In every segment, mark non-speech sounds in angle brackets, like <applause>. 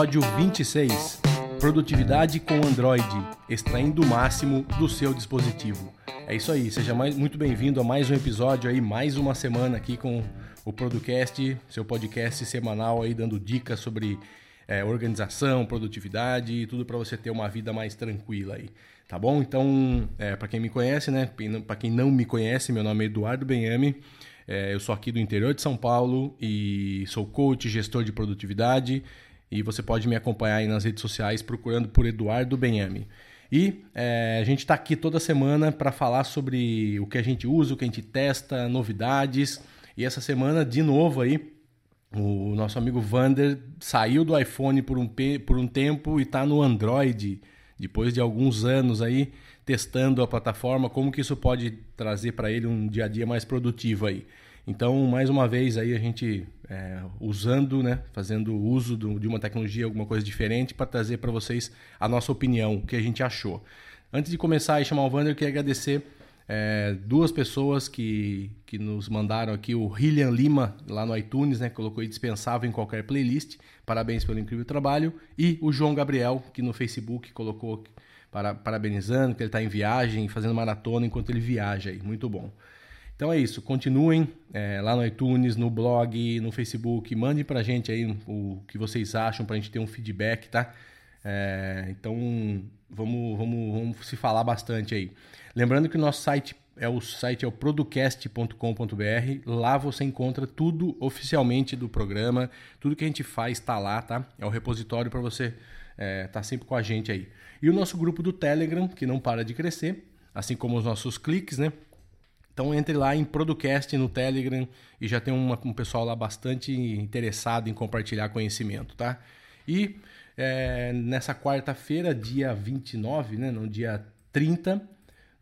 episódio 26. Produtividade com Android, extraindo o máximo do seu dispositivo. É isso aí, seja mais, muito bem-vindo a mais um episódio aí, mais uma semana aqui com o Producast, seu podcast semanal aí dando dicas sobre é, organização, produtividade e tudo para você ter uma vida mais tranquila aí, tá bom? Então, é, para quem me conhece, né? Para quem não me conhece, meu nome é Eduardo Benhame. É, eu sou aqui do interior de São Paulo e sou coach, gestor de produtividade. E você pode me acompanhar aí nas redes sociais procurando por Eduardo Benhame. E é, a gente está aqui toda semana para falar sobre o que a gente usa, o que a gente testa, novidades. E essa semana, de novo aí, o nosso amigo Vander saiu do iPhone por um, por um tempo e está no Android, depois de alguns anos aí testando a plataforma, como que isso pode trazer para ele um dia a dia mais produtivo aí. Então, mais uma vez aí a gente é, usando, né, fazendo uso do, de uma tecnologia, alguma coisa diferente para trazer para vocês a nossa opinião, o que a gente achou. Antes de começar e chamar o Wander, eu queria agradecer é, duas pessoas que, que nos mandaram aqui, o Hillian Lima, lá no iTunes, né, colocou dispensável em qualquer playlist, parabéns pelo incrível trabalho, e o João Gabriel, que no Facebook colocou para, parabenizando, que ele está em viagem, fazendo maratona enquanto ele viaja aí, muito bom. Então é isso, continuem é, lá no iTunes, no blog, no Facebook, mandem pra gente aí o que vocês acham pra gente ter um feedback, tá? É, então vamos, vamos, vamos se falar bastante aí. Lembrando que o nosso site é o site é o producast.com.br. Lá você encontra tudo oficialmente do programa, tudo que a gente faz está lá, tá? É o repositório para você estar é, tá sempre com a gente aí. E o nosso grupo do Telegram, que não para de crescer, assim como os nossos cliques, né? Então entre lá em Producast no Telegram e já tem uma, um pessoal lá bastante interessado em compartilhar conhecimento, tá? E é, nessa quarta-feira, dia 29, né, no dia 30,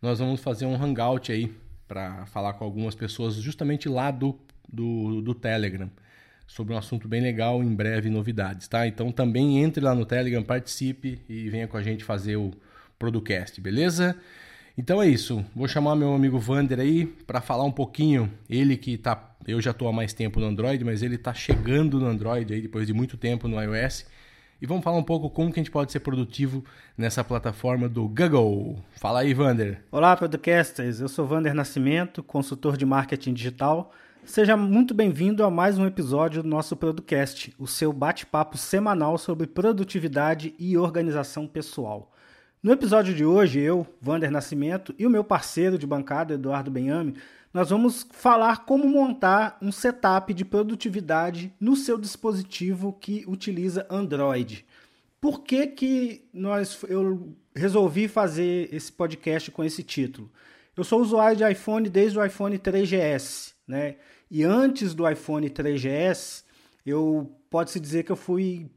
nós vamos fazer um hangout aí para falar com algumas pessoas justamente lá do, do, do Telegram sobre um assunto bem legal, em breve novidades, tá? Então também entre lá no Telegram, participe e venha com a gente fazer o Producast, beleza? Então é isso. Vou chamar meu amigo Vander aí para falar um pouquinho. Ele que tá, eu já estou há mais tempo no Android, mas ele está chegando no Android aí depois de muito tempo no iOS. E vamos falar um pouco como que a gente pode ser produtivo nessa plataforma do Google. Fala aí, Vander. Olá, podcasters. Eu sou Vander Nascimento, consultor de marketing digital. Seja muito bem-vindo a mais um episódio do nosso podcast, o seu bate-papo semanal sobre produtividade e organização pessoal. No episódio de hoje, eu, Vander Nascimento, e o meu parceiro de bancada, Eduardo Benhame, nós vamos falar como montar um setup de produtividade no seu dispositivo que utiliza Android. Por que, que nós, eu resolvi fazer esse podcast com esse título? Eu sou usuário de iPhone desde o iPhone 3GS, né? E antes do iPhone 3GS, eu pode-se dizer que eu fui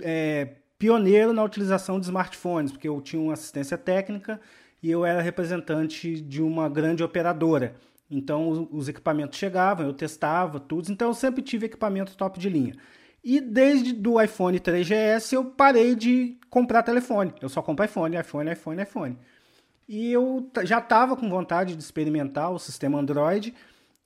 é, pioneiro na utilização de smartphones, porque eu tinha uma assistência técnica e eu era representante de uma grande operadora. Então os equipamentos chegavam, eu testava tudo, então eu sempre tive equipamento top de linha. E desde do iPhone 3GS eu parei de comprar telefone. Eu só compro iPhone, iPhone, iPhone, iPhone. E eu já estava com vontade de experimentar o sistema Android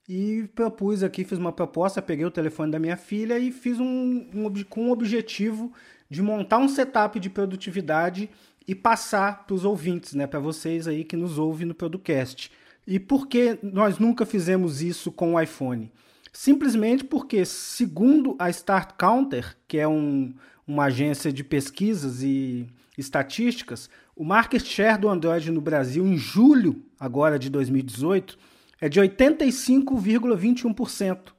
e propus aqui, fiz uma proposta, peguei o telefone da minha filha e fiz um, um com um objetivo de montar um setup de produtividade e passar para os ouvintes, né, para vocês aí que nos ouvem no podcast. E por que nós nunca fizemos isso com o iPhone? Simplesmente porque, segundo a Start Counter, que é um, uma agência de pesquisas e estatísticas, o market share do Android no Brasil em julho agora de 2018 é de 85,21%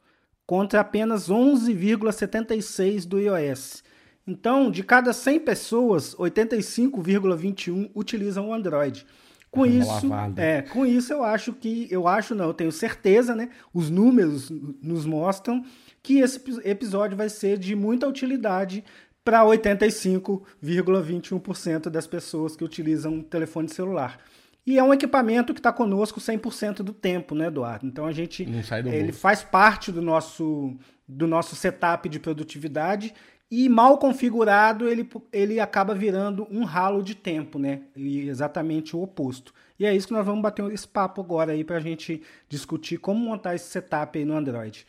contra apenas 11,76% do iOS. Então, de cada 100 pessoas, 85,21 utilizam o Android. Com isso, é, com isso eu acho que eu acho não, eu tenho certeza, né? Os números nos mostram que esse episódio vai ser de muita utilidade para 85,21% das pessoas que utilizam um telefone celular. E é um equipamento que está conosco 100% do tempo, né, Eduardo? Então a gente ele bolso. faz parte do nosso do nosso setup de produtividade e mal configurado, ele, ele acaba virando um ralo de tempo, né? E exatamente o oposto. E é isso que nós vamos bater esse papo agora aí para a gente discutir como montar esse setup aí no Android.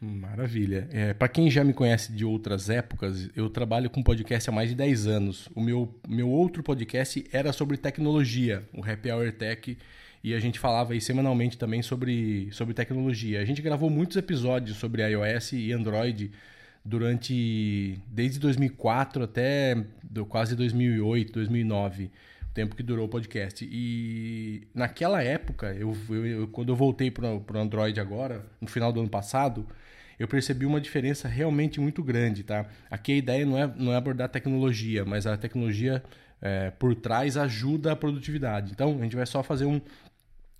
Maravilha. É, para quem já me conhece de outras épocas, eu trabalho com podcast há mais de 10 anos. O meu, meu outro podcast era sobre tecnologia, o Happy Hour Tech, e a gente falava aí semanalmente também sobre, sobre tecnologia. A gente gravou muitos episódios sobre iOS e Android durante desde 2004 até quase 2008, 2009 tempo que durou o podcast. E naquela época, eu, eu quando eu voltei para o Android agora, no final do ano passado, eu percebi uma diferença realmente muito grande, tá? Aqui a ideia não é, não é abordar tecnologia, mas a tecnologia é, por trás ajuda a produtividade. Então, a gente vai só fazer um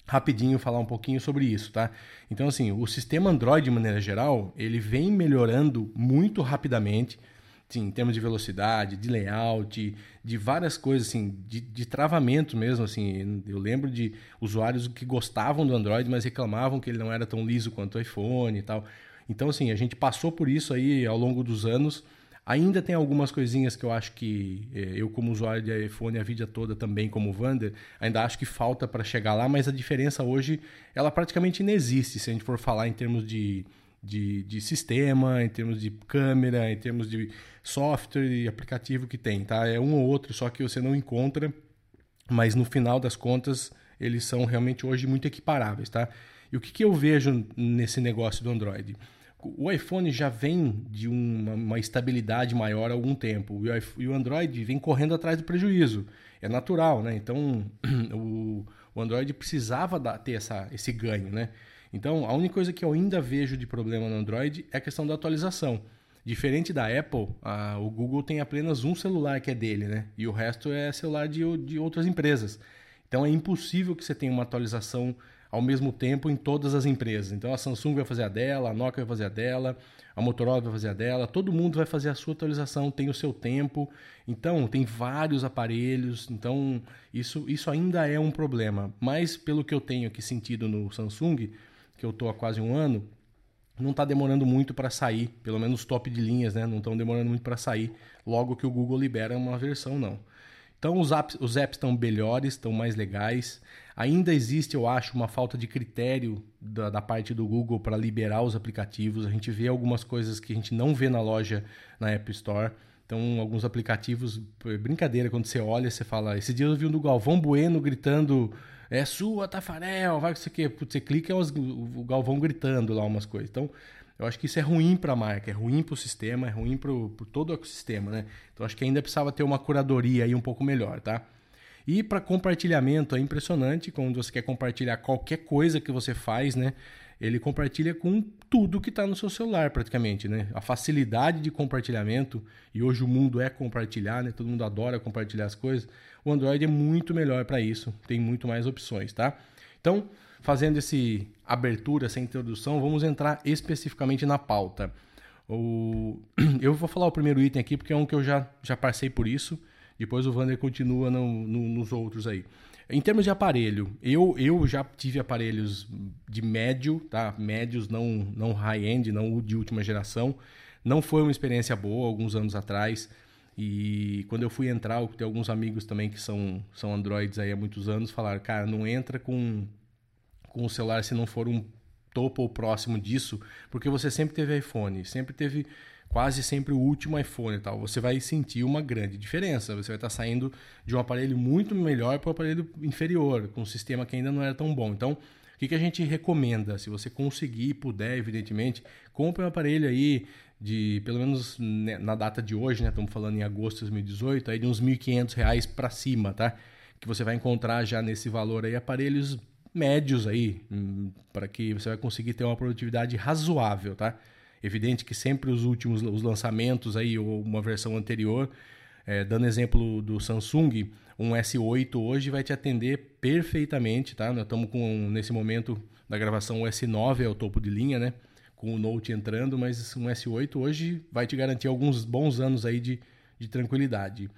rapidinho falar um pouquinho sobre isso, tá? Então, assim, o sistema Android, de maneira geral, ele vem melhorando muito rapidamente, sim, em termos de velocidade, de layout, de várias coisas, assim, de, de travamento mesmo, assim. Eu lembro de usuários que gostavam do Android, mas reclamavam que ele não era tão liso quanto o iPhone e tal. Então, assim, a gente passou por isso aí ao longo dos anos. Ainda tem algumas coisinhas que eu acho que eh, eu, como usuário de iPhone a vida toda também, como Vander, ainda acho que falta para chegar lá, mas a diferença hoje, ela praticamente não existe se a gente for falar em termos de, de, de sistema, em termos de câmera, em termos de software e aplicativo que tem, tá? É um ou outro, só que você não encontra, mas no final das contas, eles são realmente hoje muito equiparáveis, tá? E o que, que eu vejo nesse negócio do Android? O iPhone já vem de uma, uma estabilidade maior há algum tempo e o Android vem correndo atrás do prejuízo. É natural, né? Então <clears throat> o, o Android precisava ter essa, esse ganho, né? Então a única coisa que eu ainda vejo de problema no Android é a questão da atualização. Diferente da Apple, a, o Google tem apenas um celular que é dele, né? E o resto é celular de, de outras empresas. Então é impossível que você tenha uma atualização ao mesmo tempo em todas as empresas. Então a Samsung vai fazer a dela, a Nokia vai fazer a dela, a Motorola vai fazer a dela, todo mundo vai fazer a sua atualização, tem o seu tempo. Então tem vários aparelhos, então isso, isso ainda é um problema. Mas pelo que eu tenho aqui sentido no Samsung, que eu estou há quase um ano, não está demorando muito para sair, pelo menos top de linhas, né? Não estão demorando muito para sair logo que o Google libera uma versão, não. Então os apps, os apps estão melhores, estão mais legais. Ainda existe, eu acho, uma falta de critério da, da parte do Google para liberar os aplicativos. A gente vê algumas coisas que a gente não vê na loja na App Store. Então, alguns aplicativos, brincadeira, quando você olha, você fala. Esse dia eu vi um do Galvão Bueno gritando: É sua, Tafarel, vai que você quer. Você clica, é o Galvão gritando lá umas coisas. Então, eu acho que isso é ruim para a marca, é ruim para o sistema, é ruim para todo o ecossistema, né? Então, acho que ainda precisava ter uma curadoria aí um pouco melhor, tá? E para compartilhamento é impressionante quando você quer compartilhar qualquer coisa que você faz, né? Ele compartilha com tudo que está no seu celular, praticamente, né? A facilidade de compartilhamento, e hoje o mundo é compartilhar, né? Todo mundo adora compartilhar as coisas. O Android é muito melhor para isso, tem muito mais opções, tá? Então, fazendo esse abertura, essa introdução, vamos entrar especificamente na pauta. O... <clears throat> Eu vou falar o primeiro item aqui porque é um que eu já, já passei por isso depois o Vander continua no, no, nos outros aí. Em termos de aparelho, eu, eu já tive aparelhos de médio, tá? Médios, não, não high-end, não de última geração. Não foi uma experiência boa alguns anos atrás. E quando eu fui entrar, eu tenho alguns amigos também que são, são Androids aí há muitos anos, falaram, cara, não entra com, com o celular se não for um topo ou próximo disso, porque você sempre teve iPhone, sempre teve quase sempre o último iPhone e tal, você vai sentir uma grande diferença. Você vai estar saindo de um aparelho muito melhor para um aparelho inferior, com um sistema que ainda não era tão bom. Então, o que, que a gente recomenda? Se você conseguir, puder, evidentemente, compre um aparelho aí de, pelo menos né, na data de hoje, né? Estamos falando em agosto de 2018, aí de uns R$ 1.500 para cima, tá? Que você vai encontrar já nesse valor aí aparelhos médios aí, hum, para que você vai conseguir ter uma produtividade razoável, tá? Evidente que sempre os últimos os lançamentos aí ou uma versão anterior, é, dando exemplo do Samsung, um S8 hoje vai te atender perfeitamente, tá? Nós estamos com nesse momento da gravação o S9 é o topo de linha, né? Com o Note entrando, mas um S8 hoje vai te garantir alguns bons anos aí de, de tranquilidade.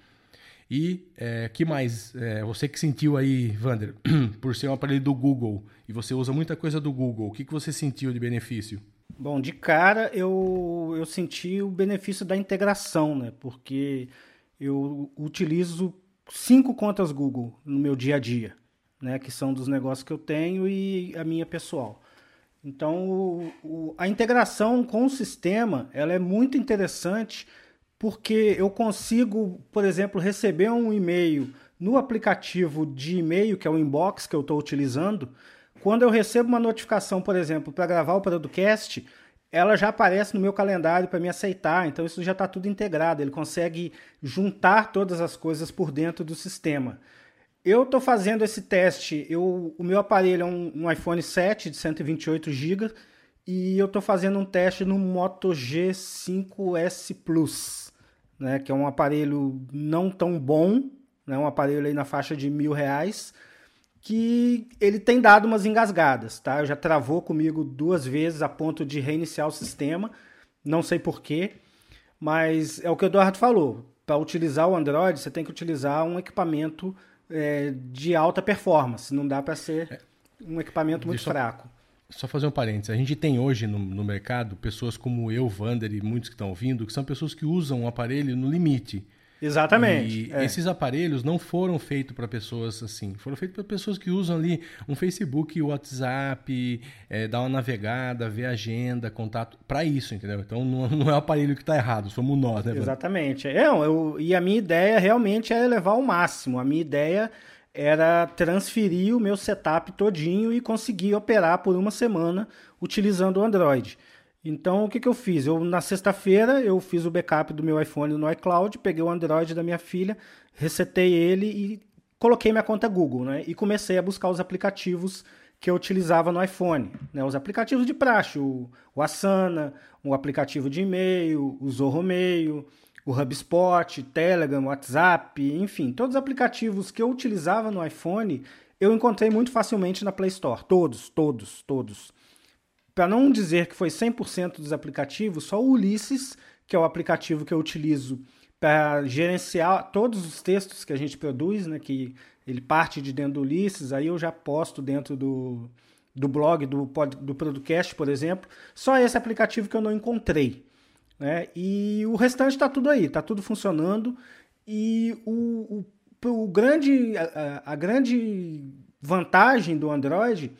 E é, que mais? É, você que sentiu aí, Vander, <clears throat> por ser um aparelho do Google e você usa muita coisa do Google, o que, que você sentiu de benefício? Bom, de cara eu, eu senti o benefício da integração, né? Porque eu utilizo cinco contas Google no meu dia a dia, né? Que são dos negócios que eu tenho e a minha pessoal. Então, o, o, a integração com o sistema ela é muito interessante porque eu consigo, por exemplo, receber um e-mail no aplicativo de e-mail, que é o inbox que eu estou utilizando. Quando eu recebo uma notificação, por exemplo, para gravar o podcast, ela já aparece no meu calendário para me aceitar. Então, isso já está tudo integrado. Ele consegue juntar todas as coisas por dentro do sistema. Eu estou fazendo esse teste. Eu, o meu aparelho é um, um iPhone 7 de 128 GB e eu estou fazendo um teste no Moto G5S Plus, né, que é um aparelho não tão bom, né, um aparelho aí na faixa de mil reais, que ele tem dado umas engasgadas, tá? Já travou comigo duas vezes a ponto de reiniciar o sistema, não sei porquê, mas é o que o Eduardo falou. Para utilizar o Android, você tem que utilizar um equipamento é, de alta performance. Não dá para ser um equipamento muito Deixa fraco. Só fazer um parênteses. A gente tem hoje no, no mercado pessoas como eu, Vander e muitos que estão ouvindo, que são pessoas que usam o aparelho no limite. Exatamente. E é. esses aparelhos não foram feitos para pessoas assim. Foram feitos para pessoas que usam ali um Facebook, WhatsApp, é, dar uma navegada, ver agenda, contato. Para isso, entendeu? Então não, não é o aparelho que está errado, somos nós, né? Exatamente. É, eu, e a minha ideia realmente é levar ao máximo. A minha ideia era transferir o meu setup todinho e conseguir operar por uma semana utilizando o Android. Então, o que, que eu fiz? Eu, na sexta-feira, eu fiz o backup do meu iPhone no iCloud, peguei o Android da minha filha, resetei ele e coloquei minha conta Google, né? E comecei a buscar os aplicativos que eu utilizava no iPhone, né? Os aplicativos de praxe, o, o Asana, o aplicativo de e-mail, o Zorro Mail, o HubSpot, Telegram, WhatsApp, enfim, todos os aplicativos que eu utilizava no iPhone, eu encontrei muito facilmente na Play Store. Todos, todos, todos para não dizer que foi 100% dos aplicativos, só o Ulisses, que é o aplicativo que eu utilizo para gerenciar todos os textos que a gente produz, né, que ele parte de dentro do Ulisses, aí eu já posto dentro do, do blog, do, do podcast, por exemplo. Só esse aplicativo que eu não encontrei. Né? E o restante está tudo aí, está tudo funcionando. E o, o, o grande, a, a grande vantagem do Android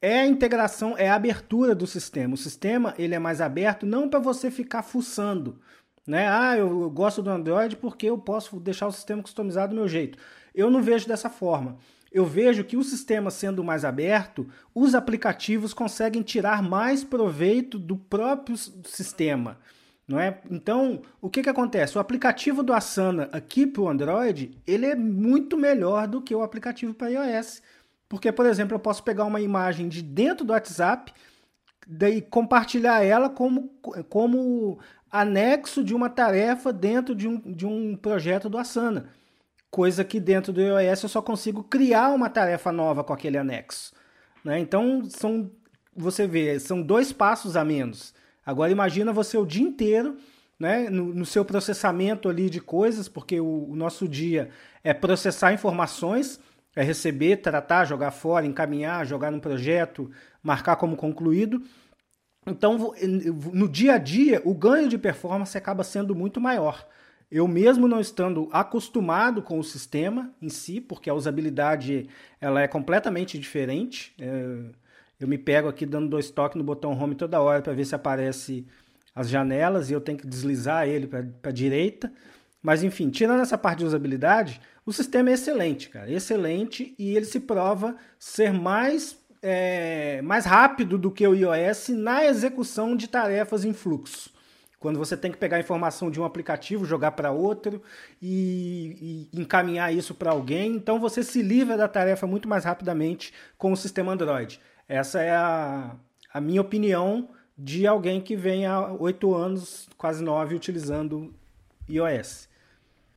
é a integração, é a abertura do sistema. O sistema ele é mais aberto não para você ficar fuçando, né? Ah, eu, gosto do Android porque eu posso deixar o sistema customizado do meu jeito. Eu não vejo dessa forma. Eu vejo que o sistema sendo mais aberto, os aplicativos conseguem tirar mais proveito do próprio sistema. Não é? Então, o que, que acontece? O aplicativo do Asana aqui para o Android, ele é muito melhor do que o aplicativo para iOS. Porque, por exemplo, eu posso pegar uma imagem de dentro do WhatsApp daí compartilhar ela como, como anexo de uma tarefa dentro de um, de um projeto do Asana. Coisa que dentro do iOS eu só consigo criar uma tarefa nova com aquele anexo. Né? Então, são, você vê, são dois passos a menos. Agora imagina você o dia inteiro né, no, no seu processamento ali de coisas, porque o, o nosso dia é processar informações é receber, tratar, jogar fora, encaminhar, jogar num projeto, marcar como concluído. Então, no dia a dia, o ganho de performance acaba sendo muito maior. Eu mesmo não estando acostumado com o sistema em si, porque a usabilidade ela é completamente diferente. É, eu me pego aqui dando dois toques no botão home toda hora para ver se aparece as janelas e eu tenho que deslizar ele para a direita. Mas enfim, tirando essa parte de usabilidade, o sistema é excelente, cara, excelente e ele se prova ser mais é, mais rápido do que o iOS na execução de tarefas em fluxo. Quando você tem que pegar a informação de um aplicativo, jogar para outro e, e, encaminhar isso para alguém, então você se livra da tarefa muito mais rapidamente com o sistema Android. Essa é a, a minha opinião de alguém que vem há oito anos, quase nove, utilizando iOS.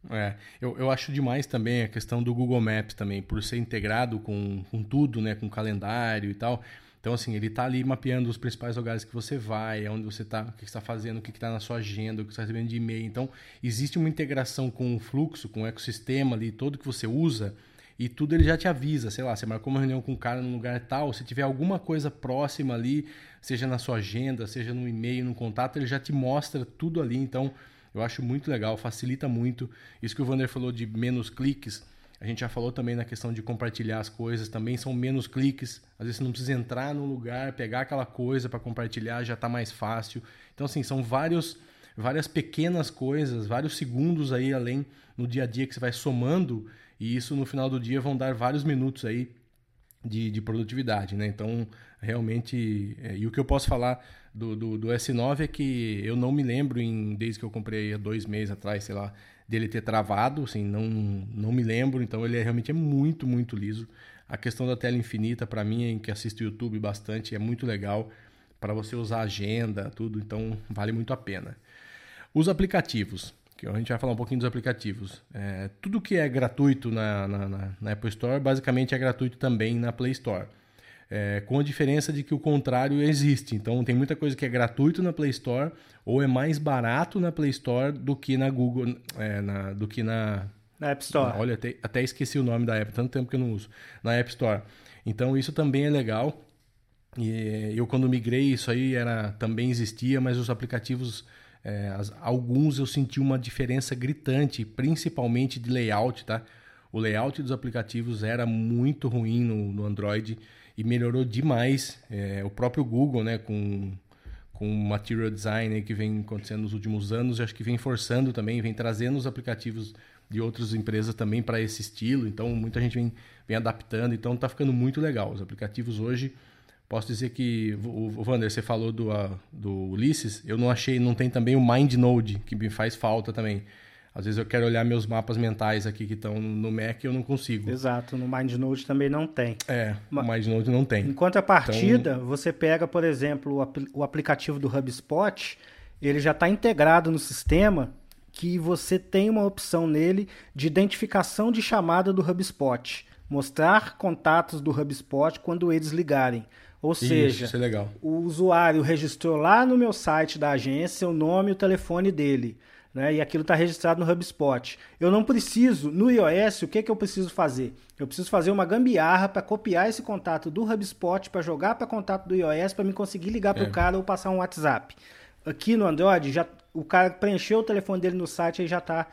É, eu, eu acho demais também a questão do Google Maps também, por ser integrado com, com tudo, né, com calendário e tal. Então, assim, ele está ali mapeando os principais lugares que você vai, onde você está, o que está fazendo, o que está na sua agenda, o que está recebendo de e-mail. Então, existe uma integração com o fluxo, com o ecossistema ali, todo que você usa, e tudo ele já te avisa. Sei lá, você marcou uma reunião com um cara num lugar tal, se tiver alguma coisa próxima ali, seja na sua agenda, seja no e-mail, no contato, ele já te mostra tudo ali. Então, eu acho muito legal, facilita muito. Isso que o Vander falou de menos cliques. A gente já falou também na questão de compartilhar as coisas, também são menos cliques. Às vezes você não precisa entrar no lugar, pegar aquela coisa para compartilhar, já está mais fácil. Então, assim, são vários, várias pequenas coisas, vários segundos aí além no dia a dia que você vai somando, e isso no final do dia vão dar vários minutos aí de, de produtividade, né? Então, realmente, é, e o que eu posso falar do, do, do, S9 é que eu não me lembro, em, desde que eu comprei há dois meses atrás, sei lá, dele ter travado, assim, não, não me lembro, então ele é, realmente é muito, muito liso. A questão da tela infinita, para mim, em que assisto YouTube bastante, é muito legal para você usar agenda, tudo, então vale muito a pena. Os aplicativos, que a gente vai falar um pouquinho dos aplicativos. É, tudo que é gratuito na, na, na, Apple Store, basicamente é gratuito também na Play Store. É, com a diferença de que o contrário existe. Então, tem muita coisa que é gratuito na Play Store ou é mais barato na Play Store do que na Google, é, na, do que na, na App Store. olha, até, até esqueci o nome da app, tanto tempo que eu não uso. Na App Store. Então, isso também é legal. E eu, quando migrei, isso aí era, também existia, mas os aplicativos é, as, alguns eu senti uma diferença gritante, principalmente de layout, tá? O layout dos aplicativos era muito ruim no, no Android e melhorou demais. É, o próprio Google, né, com, com o Material Design que vem acontecendo nos últimos anos, acho que vem forçando também, vem trazendo os aplicativos de outras empresas também para esse estilo. Então, muita gente vem, vem adaptando. Então, está ficando muito legal. Os aplicativos hoje, posso dizer que o, Wander, você falou do, uh, do Ulisses, eu não achei, não tem também o MindNode, que me faz falta também. Às vezes eu quero olhar meus mapas mentais aqui que estão no Mac e eu não consigo. Exato, no MindNode também não tem. É, o MindNode não tem. Enquanto a partida, então... você pega, por exemplo, o, apl o aplicativo do HubSpot, ele já está integrado no sistema que você tem uma opção nele de identificação de chamada do HubSpot. Mostrar contatos do HubSpot quando eles ligarem. Ou seja, é o usuário registrou lá no meu site da agência o nome e o telefone dele né? E aquilo está registrado no HubSpot. Eu não preciso, no iOS, o que, que eu preciso fazer? Eu preciso fazer uma gambiarra para copiar esse contato do HubSpot, para jogar para contato do iOS, para me conseguir ligar para o é. cara ou passar um WhatsApp. Aqui no Android, já, o cara preencheu o telefone dele no site e já está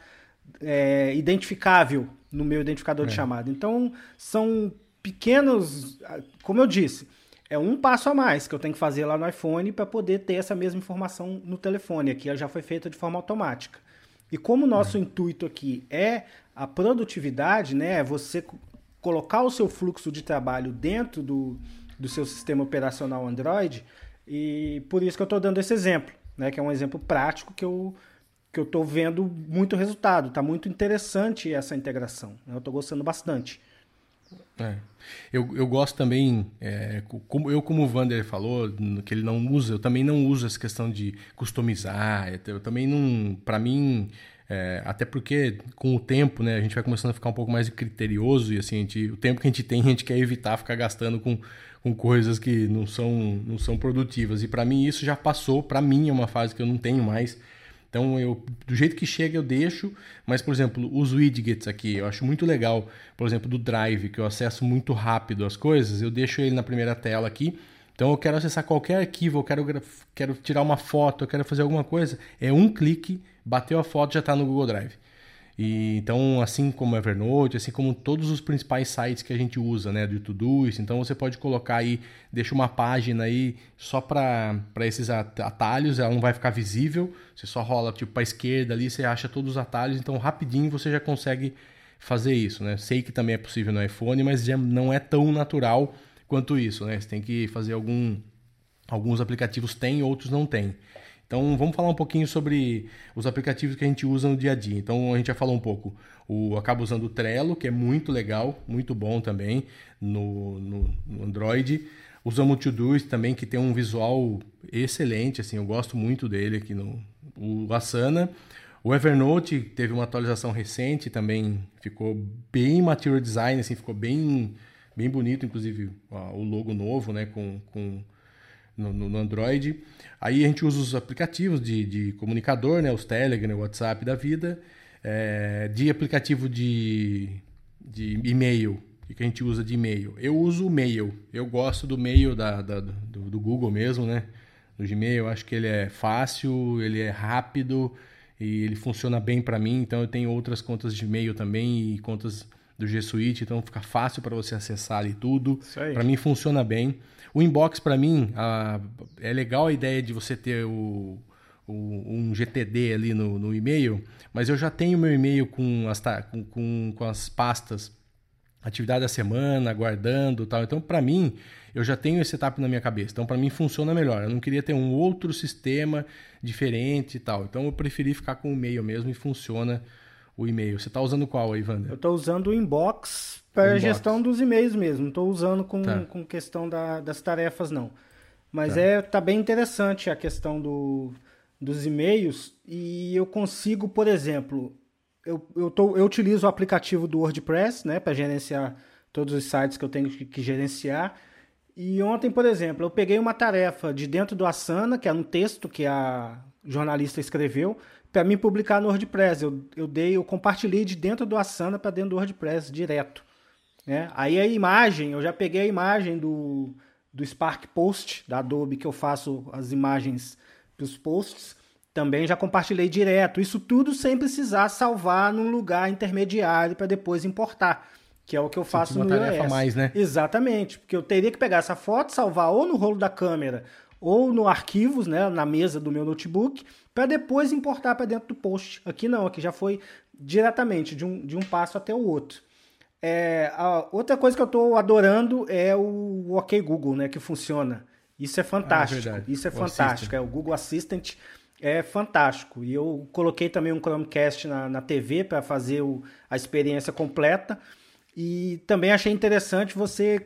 é, identificável no meu identificador é. de chamada. Então, são pequenos, como eu disse, é um passo a mais que eu tenho que fazer lá no iPhone para poder ter essa mesma informação no telefone. Aqui ela já foi feita de forma automática. E como o nosso uhum. intuito aqui é a produtividade, né, é você colocar o seu fluxo de trabalho dentro do, do seu sistema operacional Android, e por isso que eu estou dando esse exemplo, né, que é um exemplo prático que eu que eu estou vendo muito resultado. Está muito interessante essa integração. Né, eu estou gostando bastante. É. Eu, eu gosto também, é, como, eu como o Vander falou, que ele não usa, eu também não uso essa questão de customizar, eu também não, para mim, é, até porque com o tempo, né, a gente vai começando a ficar um pouco mais criterioso e assim, gente, o tempo que a gente tem, a gente quer evitar ficar gastando com, com coisas que não são, não são produtivas. E para mim isso já passou, para mim é uma fase que eu não tenho mais. Então, eu, do jeito que chega, eu deixo. Mas, por exemplo, os widgets aqui, eu acho muito legal. Por exemplo, do Drive, que eu acesso muito rápido as coisas, eu deixo ele na primeira tela aqui. Então, eu quero acessar qualquer arquivo, eu quero, quero tirar uma foto, eu quero fazer alguma coisa. É um clique, bateu a foto, já está no Google Drive. E, então, assim como Evernote, assim como todos os principais sites que a gente usa, né, do Todoist, então você pode colocar aí, deixa uma página aí só para esses atalhos, ela não vai ficar visível, você só rola tipo para esquerda ali, você acha todos os atalhos, então rapidinho você já consegue fazer isso, né? Sei que também é possível no iPhone, mas já não é tão natural quanto isso, né? Você tem que fazer algum alguns aplicativos têm, outros não têm. Então vamos falar um pouquinho sobre os aplicativos que a gente usa no dia a dia. Então a gente já falou um pouco. O, acaba usando o Trello, que é muito legal, muito bom também no, no, no Android. Usamos o Todoist também, que tem um visual excelente, assim, eu gosto muito dele aqui no o Asana. O Evernote teve uma atualização recente, também ficou bem material design, assim, ficou bem, bem bonito, inclusive ó, o logo novo, né, com, com no, no, Android. Aí a gente usa os aplicativos de, de comunicador, né? Os Telegram, o WhatsApp da vida. É, de aplicativo de, de e-mail. O que a gente usa de e-mail? Eu uso o Mail. Eu gosto do Mail da, da do, do, Google mesmo, né? Do Gmail. Eu acho que ele é fácil, ele é rápido e ele funciona bem para mim. Então eu tenho outras contas de e-mail também e contas do G Suite, então fica fácil para você acessar ali tudo. Para mim funciona bem. O inbox para mim a, é legal a ideia de você ter o, o um GTD ali no, no, e-mail, mas eu já tenho meu e-mail com as, com, com, com as pastas atividade da semana, guardando tal. Então, para mim, eu já tenho esse setup na minha cabeça. Então, para mim, funciona melhor. Eu não queria ter um outro sistema diferente e tal. Então, eu preferi ficar com o e-mail mesmo e funciona o e-mail. Você está usando qual aí, Wander? Eu estou usando o Inbox para a gestão dos e-mails mesmo. Não estou usando com, tá. com questão da, das tarefas, não. Mas tá. é tá bem interessante a questão do, dos e-mails e eu consigo, por exemplo, eu, eu, tô, eu utilizo o aplicativo do WordPress né, para gerenciar todos os sites que eu tenho que, que gerenciar. E ontem, por exemplo, eu peguei uma tarefa de dentro do Asana, que é um texto que a jornalista escreveu, para mim publicar no WordPress. Eu, eu dei, eu compartilhei de dentro do Asana para dentro do WordPress direto. Né? Aí a imagem, eu já peguei a imagem do, do Spark Post da Adobe que eu faço as imagens dos posts, também já compartilhei direto. Isso tudo sem precisar salvar num lugar intermediário para depois importar, que é o que eu faço no tarefa iOS. mais, né? Exatamente, porque eu teria que pegar essa foto, salvar ou no rolo da câmera ou no arquivos, né, na mesa do meu notebook, para depois importar para dentro do post. Aqui não, aqui já foi diretamente de um, de um passo até o outro. É, outra coisa que eu estou adorando é o OK Google, né, que funciona. Isso é fantástico. Ah, é Isso é o fantástico. Assistant. É o Google Assistant é fantástico. E eu coloquei também um Chromecast na, na TV para fazer o, a experiência completa. E também achei interessante você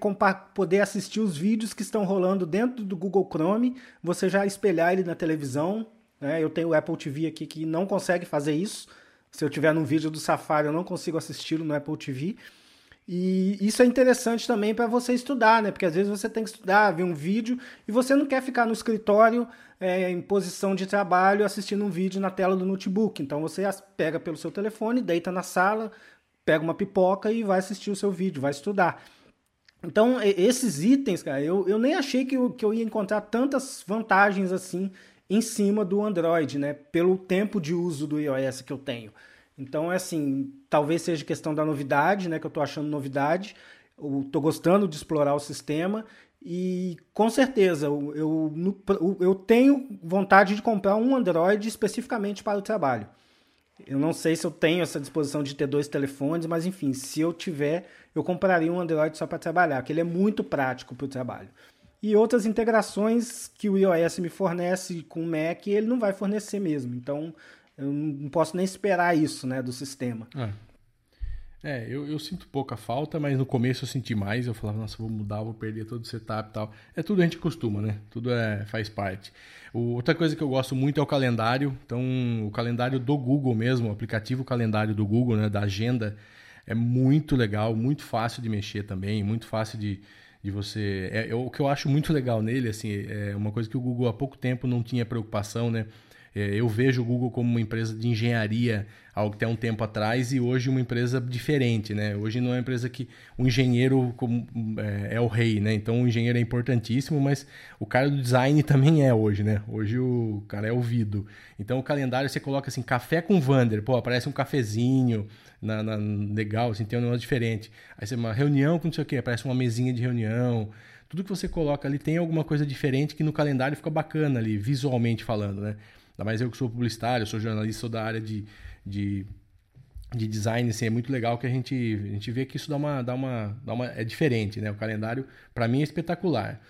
poder assistir os vídeos que estão rolando dentro do Google Chrome, você já espelhar ele na televisão. Né? Eu tenho o Apple TV aqui que não consegue fazer isso. Se eu tiver num vídeo do Safari, eu não consigo assisti-lo no Apple TV. E isso é interessante também para você estudar, né? Porque às vezes você tem que estudar, ver um vídeo e você não quer ficar no escritório é, em posição de trabalho assistindo um vídeo na tela do notebook. Então você pega pelo seu telefone, deita na sala, pega uma pipoca e vai assistir o seu vídeo, vai estudar. Então, esses itens, cara, eu, eu nem achei que eu, que eu ia encontrar tantas vantagens assim em cima do Android, né? Pelo tempo de uso do iOS que eu tenho. Então, é assim, talvez seja questão da novidade, né? Que eu tô achando novidade. Eu tô gostando de explorar o sistema. E com certeza, eu, eu, eu tenho vontade de comprar um Android especificamente para o trabalho. Eu não sei se eu tenho essa disposição de ter dois telefones, mas enfim, se eu tiver, eu compraria um Android só para trabalhar, porque ele é muito prático para o trabalho. E outras integrações que o iOS me fornece com o Mac, ele não vai fornecer mesmo. Então, eu não posso nem esperar isso né, do sistema. É. É, eu, eu, sinto pouca falta, mas no começo eu senti mais. Eu falava, nossa, vou mudar, vou perder todo o setup e tal. É tudo a gente costuma, né? Tudo é, faz parte. O, outra coisa que eu gosto muito é o calendário. Então, o calendário do Google mesmo, o aplicativo calendário do Google, né? Da agenda, é muito legal, muito fácil de mexer também, muito fácil de, de você. É, é, o que eu acho muito legal nele, assim, é uma coisa que o Google há pouco tempo não tinha preocupação, né? É, eu vejo o Google como uma empresa de engenharia até um tempo atrás e hoje uma empresa diferente, né? Hoje não é uma empresa que o engenheiro é, é, o rei, né? Então o engenheiro é importantíssimo, mas o cara do design também é hoje, né? Hoje o cara é ouvido. Então o calendário você coloca assim, café com Vander, pô, aparece um cafezinho, na, na, legal, assim, tem um negócio diferente. Aí você uma reunião com não sei o que, aparece uma mesinha de reunião. Tudo que você coloca ali tem alguma coisa diferente que no calendário fica bacana ali, visualmente falando, né? Ainda mais eu que sou publicitário, sou jornalista, sou da área de, de, de design, assim, é muito legal que a gente, a gente vê que isso dá uma, dá uma, dá uma é diferente, né? O calendário, para mim, é espetacular.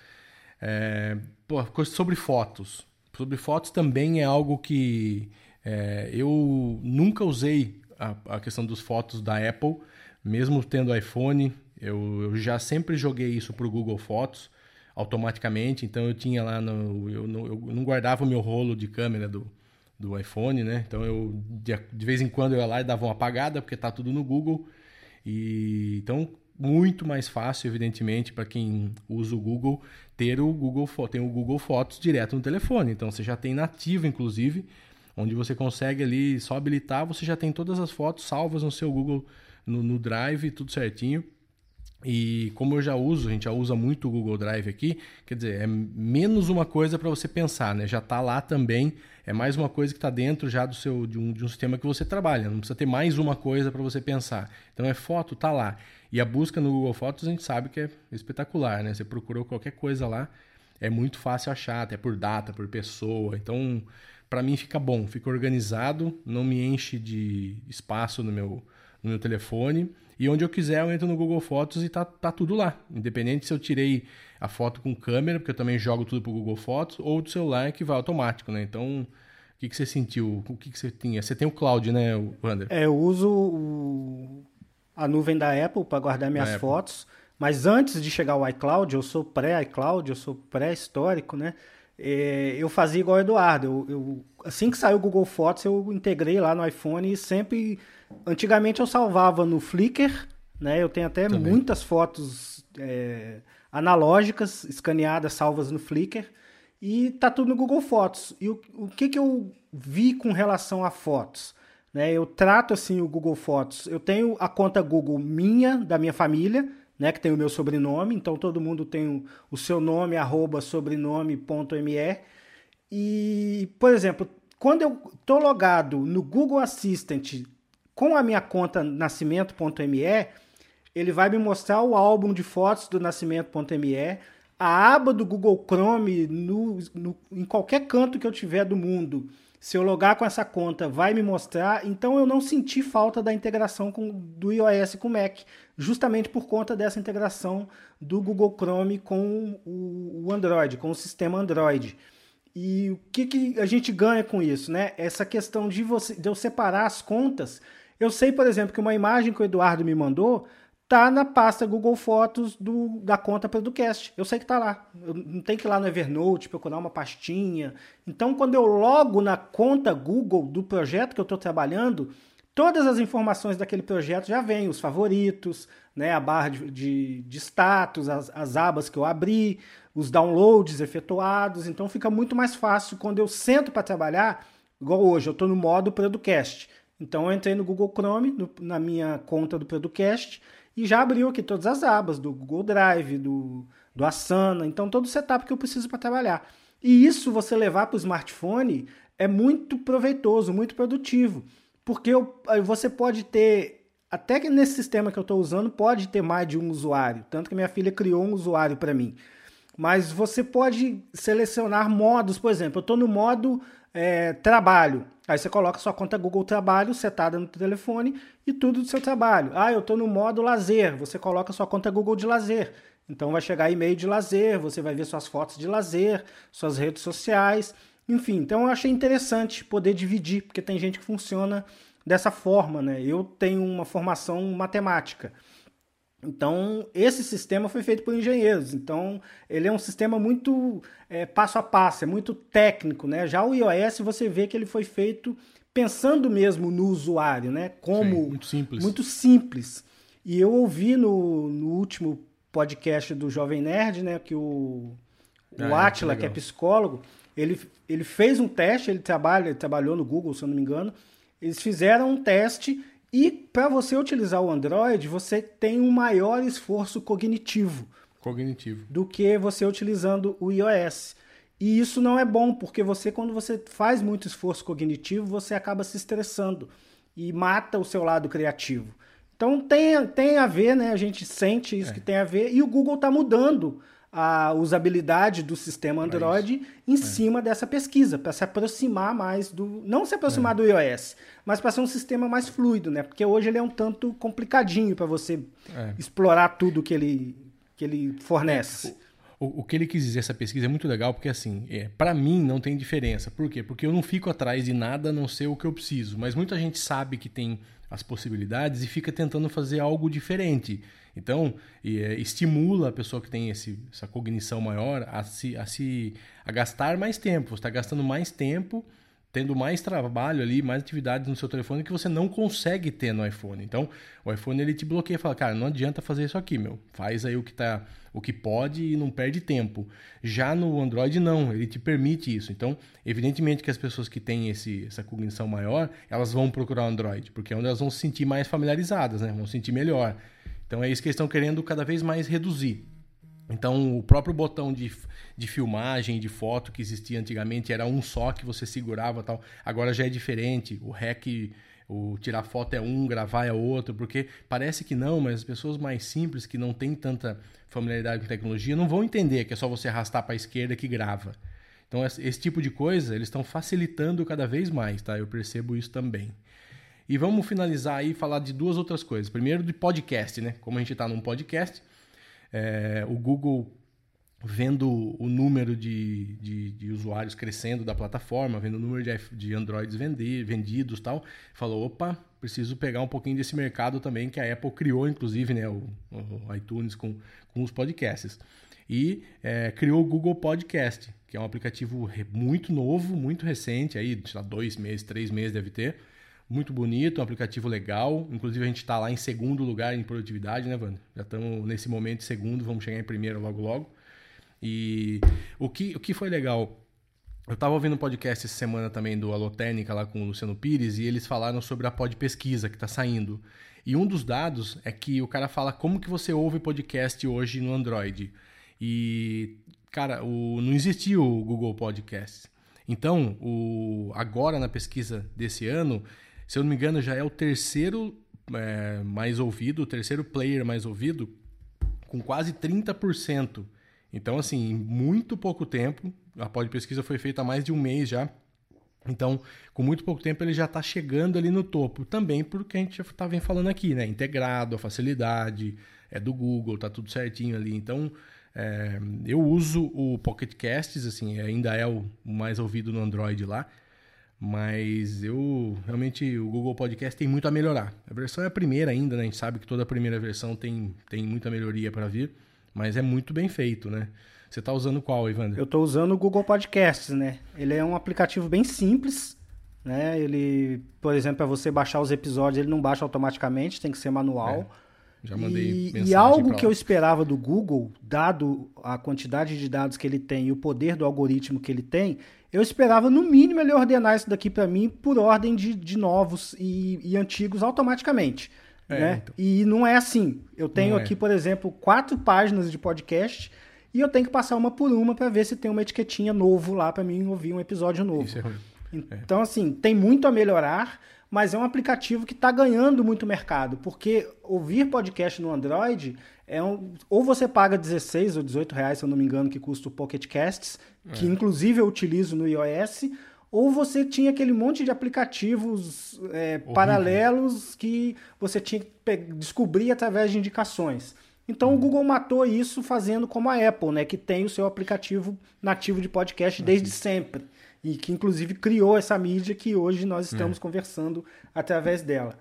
É, pô, sobre fotos. Sobre fotos também é algo que é, eu nunca usei a, a questão dos fotos da Apple, mesmo tendo iPhone, eu, eu já sempre joguei isso para o Google Fotos automaticamente. Então eu tinha lá no. Eu não, eu não guardava o meu rolo de câmera do, do iPhone, né? Então eu de, de, vez em quando eu ia lá e dava uma apagada, porque tá tudo no Google. E então muito mais fácil, evidentemente, para quem usa o Google, ter o Google tem o Google Fotos direto no telefone. Então você já tem nativo, inclusive, onde você consegue ali só habilitar, você já tem todas as fotos salvas no seu Google no, no Drive, tudo certinho. E como eu já uso, a gente já usa muito o Google Drive aqui, quer dizer, é menos uma coisa para você pensar, né? Já está lá também, é mais uma coisa que está dentro já do seu de um, de um sistema que você trabalha. Não precisa ter mais uma coisa para você pensar. Então é foto, tá lá. E a busca no Google Fotos a gente sabe que é espetacular, né? Você procurou qualquer coisa lá, é muito fácil achar, até por data, por pessoa. Então, para mim fica bom, fica organizado, não me enche de espaço no meu, no meu telefone. E onde eu quiser, eu entro no Google Fotos e tá, tá tudo lá. Independente se eu tirei a foto com câmera, porque eu também jogo tudo pro Google Fotos, ou do celular que vai automático, né? Então, o que, que você sentiu? O que, que você tinha? Você tem o cloud, né, Wander? É, eu uso o... a nuvem da Apple para guardar minhas fotos. Mas antes de chegar ao iCloud, eu sou pré-iCloud, eu sou pré-histórico, né? É, eu fazia igual o Eduardo. Eu, eu, assim que saiu o Google Fotos, eu integrei lá no iPhone e sempre. Antigamente eu salvava no Flickr, né? Eu tenho até Também. muitas fotos é, analógicas, escaneadas, salvas no Flickr. E tá tudo no Google Fotos. E o, o que, que eu vi com relação a fotos? Né? Eu trato assim o Google Fotos. Eu tenho a conta Google minha, da minha família, né, que tem o meu sobrenome, então todo mundo tem o, seu nome, arroba sobrenome.me. E, por exemplo, quando eu estou logado no Google Assistant com a minha conta nascimento.me, ele vai me mostrar o álbum de fotos do nascimento.me, a aba do Google Chrome no, no, em qualquer canto que eu tiver do mundo se eu logar com essa conta, vai me mostrar. Então eu não senti falta da integração com, do iOS com o Mac, justamente por conta dessa integração do Google Chrome com o, o Android, com o sistema Android. E o que, que a gente ganha com isso, né? Essa questão de, você, de eu separar as contas. Eu sei, por exemplo, que uma imagem que o Eduardo me mandou tá na pasta Google Fotos do, da conta Producast. Eu sei que tá lá. Eu não tem que ir lá no Evernote procurar uma pastinha. Então, quando eu logo na conta Google do projeto que eu estou trabalhando, todas as informações daquele projeto já vêm, os favoritos, né, a barra de, de, de status, as, as abas que eu abri, os downloads efetuados. Então, fica muito mais fácil quando eu sento para trabalhar, igual hoje, eu estou no modo Producast. Então, eu entrei no Google Chrome, no, na minha conta do Producast, e já abriu aqui todas as abas do Google Drive, do, do Asana, então todo o setup que eu preciso para trabalhar. E isso você levar para o smartphone é muito proveitoso, muito produtivo, porque eu, você pode ter, até que nesse sistema que eu estou usando, pode ter mais de um usuário, tanto que minha filha criou um usuário para mim. Mas você pode selecionar modos, por exemplo, eu estou no modo é, trabalho. Aí você coloca sua conta Google Trabalho setada no telefone e tudo do seu trabalho. Ah, eu estou no modo lazer. Você coloca sua conta Google de lazer. Então vai chegar e-mail de lazer, você vai ver suas fotos de lazer, suas redes sociais, enfim. Então eu achei interessante poder dividir, porque tem gente que funciona dessa forma, né? Eu tenho uma formação matemática. Então, esse sistema foi feito por engenheiros. Então, ele é um sistema muito é, passo a passo, é muito técnico. Né? Já o iOS, você vê que ele foi feito pensando mesmo no usuário, né? Como Sim, muito simples. Muito simples. E eu ouvi no, no último podcast do Jovem Nerd, né, que o, o ah, Atila, é, que, que é psicólogo, ele, ele fez um teste, ele trabalha, ele trabalhou no Google, se eu não me engano. Eles fizeram um teste e para você utilizar o Android, você tem um maior esforço cognitivo. Cognitivo. Do que você utilizando o iOS. E isso não é bom, porque você, quando você faz muito esforço cognitivo, você acaba se estressando e mata o seu lado criativo. Então tem, tem a ver, né? A gente sente isso é. que tem a ver, e o Google está mudando a usabilidade do sistema Android em é. cima dessa pesquisa, para se aproximar mais do. Não se aproximar é. do iOS, mas para ser um sistema mais fluido, né? Porque hoje ele é um tanto complicadinho para você é. explorar tudo que ele, que ele fornece. O, o, que ele quis dizer, essa pesquisa é muito legal, porque assim, é, para mim não tem diferença. Por quê? Porque eu não fico atrás de nada a não ser o que eu preciso. Mas muita gente sabe que tem as possibilidades e fica tentando fazer algo diferente. Então, é, estimula a pessoa que tem esse, essa cognição maior a se, a se a gastar mais tempo. Você está gastando mais tempo, tendo mais trabalho ali, mais atividades no seu telefone que você não consegue ter no iPhone. Então, o iPhone ele te bloqueia fala, cara, não adianta fazer isso aqui, meu. Faz aí o que tá, o que pode e não perde tempo. Já no Android não, ele te permite isso. Então, evidentemente que as pessoas que têm esse, essa cognição maior, elas vão procurar o Android, porque é onde elas vão se sentir mais familiarizadas, né? Vão se sentir melhor. Então é isso que eles estão querendo cada vez mais reduzir. Então, o próprio botão de, de filmagem, de foto que existia antigamente era um só que você segurava tal. Agora já é diferente. O REC, o tirar foto é um, gravar é outro, porque parece que não, mas as pessoas mais simples, que não têm tanta familiaridade com tecnologia, não vão entender que é só você arrastar para a esquerda que grava. Então, esse tipo de coisa, eles estão facilitando cada vez mais, tá? Eu percebo isso também. E vamos finalizar aí e falar de duas outras coisas. Primeiro, de podcast, né? Como a gente está num podcast é, o Google vendo o número de, de, de, usuários crescendo da plataforma, vendo o número de, de Androids vender, vendidos tal, falou, opa, preciso pegar um pouquinho desse mercado também que a Apple criou, inclusive, né, o, o iTunes com, com os podcasts. E é, criou o Google Podcast, que é um aplicativo muito novo, muito recente, aí, sei lá, dois meses, três meses deve ter, muito bonito, um aplicativo legal. Inclusive, a gente está lá em segundo lugar em produtividade, né, Wanda? Já estamos nesse momento segundo, vamos chegar em primeiro logo logo. E o que, o que foi legal? Eu estava ouvindo um podcast essa semana também do Alotênica lá com o Luciano Pires e eles falaram sobre a pod pesquisa que está saindo. E um dos dados é que o cara fala como que você ouve podcast hoje no Android. E, cara, o, não existia o Google Podcasts. Então, o, agora na pesquisa desse ano, se eu não me engano, já é o terceiro é, mais ouvido, o terceiro player mais ouvido, com quase 30%. Então, assim, em muito pouco tempo, a pod pesquisa foi feita há mais de um mês já. Então, com muito pouco tempo, ele já está chegando ali no topo. Também porque a gente já tá vem falando aqui, né? Integrado, a facilidade, é do Google, tá tudo certinho ali. Então, é, eu uso o Pocket Casts, assim, ainda é o mais ouvido no Android lá. Mas eu realmente o Google Podcast tem muito a melhorar. A versão é a primeira ainda, né? A gente sabe que toda a primeira versão tem, tem muita melhoria para vir, mas é muito bem feito, né? Você está usando qual, Ivandro? Eu estou usando o Google Podcasts, né? Ele é um aplicativo bem simples, né? Ele, por exemplo, para você baixar os episódios, ele não baixa automaticamente, tem que ser manual. É, já mandei e, e algo que eu esperava do Google, dado a quantidade de dados que ele tem e o poder do algoritmo que ele tem, eu esperava, no mínimo, ele ordenar isso daqui para mim por ordem de, de novos e, e antigos automaticamente. É, né? Então. E não é assim. Eu tenho é. aqui, por exemplo, quatro páginas de podcast e eu tenho que passar uma por uma para ver se tem uma etiquetinha novo lá para mim ouvir um episódio novo. Isso é ruim. Então, assim, tem muito a melhorar, mas é um aplicativo que está ganhando muito mercado, porque ouvir podcast no Android é um, ou você paga 16 ou 18 reais, se eu não me engano, que custa o Pocket Casts, que é. inclusive eu utilizo no iOS, ou você tinha aquele monte de aplicativos é, paralelos que você tinha que descobrir através de indicações. Então o Google matou isso fazendo como a Apple, né, que tem o seu aplicativo nativo de podcast desde sempre e que inclusive criou essa mídia que hoje nós estamos é. conversando através dela.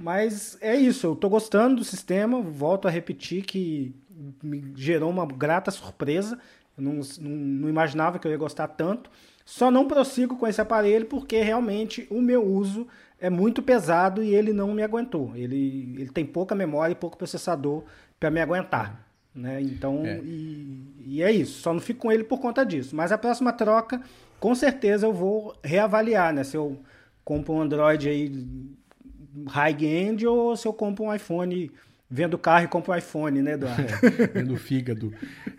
Mas é isso, eu estou gostando do sistema, volto a repetir que me gerou uma grata surpresa. Eu não, não, não, imaginava que eu ia gostar tanto. Só não prossigo com esse aparelho porque realmente o meu uso é muito pesado e ele não me aguentou. Ele, ele tem pouca memória e pouco processador para me aguentar. Né? Então, é. E, e é isso. Só não fico com ele por conta disso. Mas a próxima troca, com certeza eu vou reavaliar, né? Se eu compro um Android aí high-end ou se eu compro um iPhone vendo carro e compro um iPhone, né, Eduardo? <laughs> É, vendo fígado.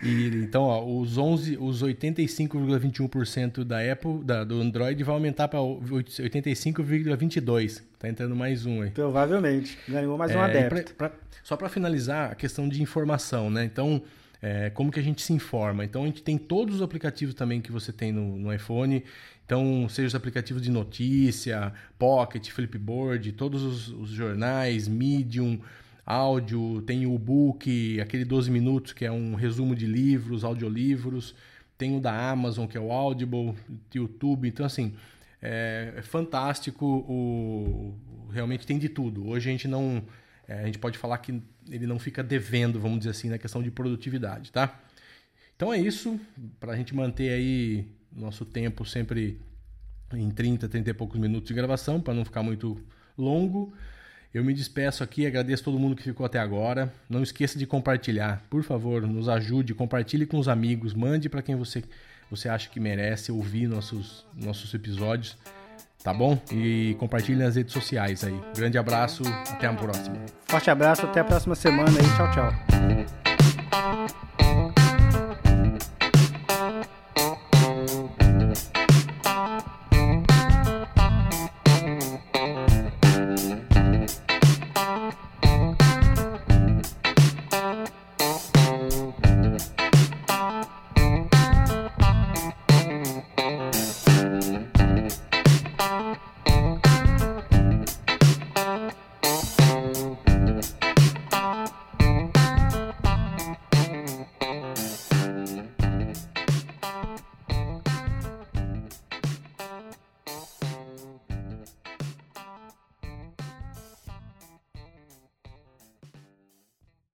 E, então, ó, os 11, os 85,21% da Apple, da, do Android vai aumentar para 85,22. Tá entrando mais um aí. Provavelmente. Ganhou mais um é, adepto. Pra, pra, só para finalizar, a questão de informação, né? Então, é, como que a gente se informa? Então, a gente tem todos os aplicativos também que você tem no, no iPhone. Então, seja os aplicativos de notícia, Pocket, Flipboard, todos os, os jornais, Medium, áudio, tem o book, aquele 12 minutos que é um resumo de livros, audiolivros, tem o da Amazon que é o Audible, YouTube, então assim, é, é fantástico, o, realmente tem de tudo. Hoje a gente não, é, a gente pode falar que ele não fica devendo, vamos dizer assim, na questão de produtividade, tá? Então é isso, para a gente manter aí nosso tempo sempre em 30, 30 e poucos minutos de gravação, para não ficar muito longo. Eu me despeço aqui, agradeço todo mundo que ficou até agora. Não esqueça de compartilhar, por favor, nos ajude, compartilhe com os amigos, mande para quem você, você acha que merece ouvir nossos, nossos episódios. Tá bom? E compartilhe nas redes sociais aí. Grande abraço, até a próxima. Forte abraço, até a próxima semana aí. Tchau, tchau.